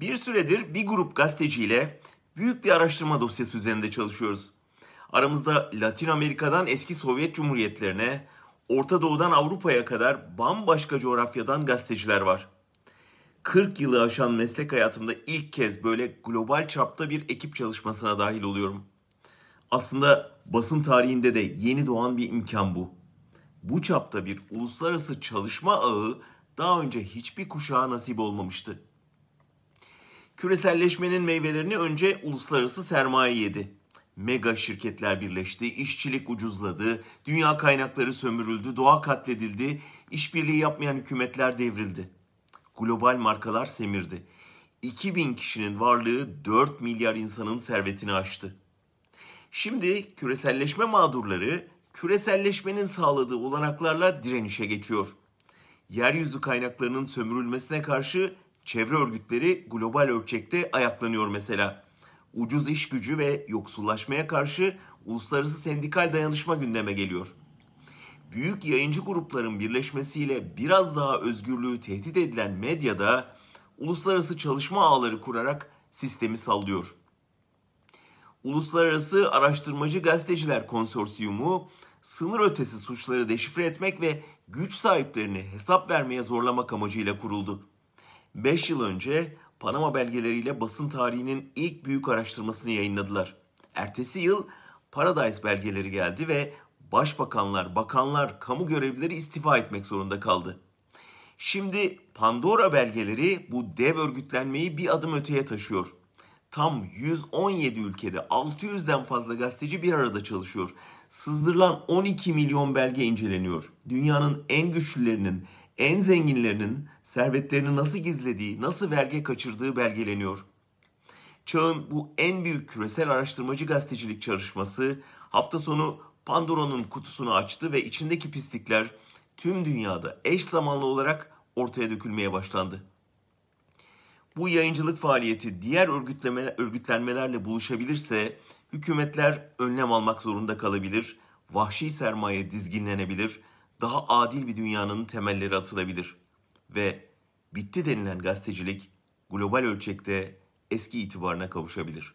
Bir süredir bir grup gazeteciyle büyük bir araştırma dosyası üzerinde çalışıyoruz. Aramızda Latin Amerika'dan eski Sovyet Cumhuriyetlerine, Orta Doğu'dan Avrupa'ya kadar bambaşka coğrafyadan gazeteciler var. 40 yılı aşan meslek hayatımda ilk kez böyle global çapta bir ekip çalışmasına dahil oluyorum. Aslında basın tarihinde de yeni doğan bir imkan bu. Bu çapta bir uluslararası çalışma ağı daha önce hiçbir kuşağa nasip olmamıştı. Küreselleşmenin meyvelerini önce uluslararası sermaye yedi. Mega şirketler birleşti, işçilik ucuzladı, dünya kaynakları sömürüldü, doğa katledildi, işbirliği yapmayan hükümetler devrildi. Global markalar semirdi. 2000 kişinin varlığı 4 milyar insanın servetini aştı. Şimdi küreselleşme mağdurları küreselleşmenin sağladığı olanaklarla direnişe geçiyor. Yeryüzü kaynaklarının sömürülmesine karşı çevre örgütleri global ölçekte ayaklanıyor mesela. Ucuz iş gücü ve yoksullaşmaya karşı uluslararası sendikal dayanışma gündeme geliyor. Büyük yayıncı grupların birleşmesiyle biraz daha özgürlüğü tehdit edilen medyada uluslararası çalışma ağları kurarak sistemi sallıyor. Uluslararası Araştırmacı Gazeteciler Konsorsiyumu sınır ötesi suçları deşifre etmek ve güç sahiplerini hesap vermeye zorlamak amacıyla kuruldu. 5 yıl önce Panama belgeleriyle basın tarihinin ilk büyük araştırmasını yayınladılar. Ertesi yıl Paradise belgeleri geldi ve başbakanlar, bakanlar, kamu görevlileri istifa etmek zorunda kaldı. Şimdi Pandora belgeleri bu dev örgütlenmeyi bir adım öteye taşıyor. Tam 117 ülkede 600'den fazla gazeteci bir arada çalışıyor. Sızdırılan 12 milyon belge inceleniyor. Dünyanın en güçlülerinin, en zenginlerinin servetlerini nasıl gizlediği, nasıl vergi kaçırdığı belgeleniyor. Çağın bu en büyük küresel araştırmacı gazetecilik çalışması hafta sonu Pandora'nın kutusunu açtı ve içindeki pislikler tüm dünyada eş zamanlı olarak ortaya dökülmeye başlandı. Bu yayıncılık faaliyeti diğer örgütleme, örgütlenmelerle buluşabilirse hükümetler önlem almak zorunda kalabilir, vahşi sermaye dizginlenebilir, daha adil bir dünyanın temelleri atılabilir ve bitti denilen gazetecilik global ölçekte eski itibarına kavuşabilir.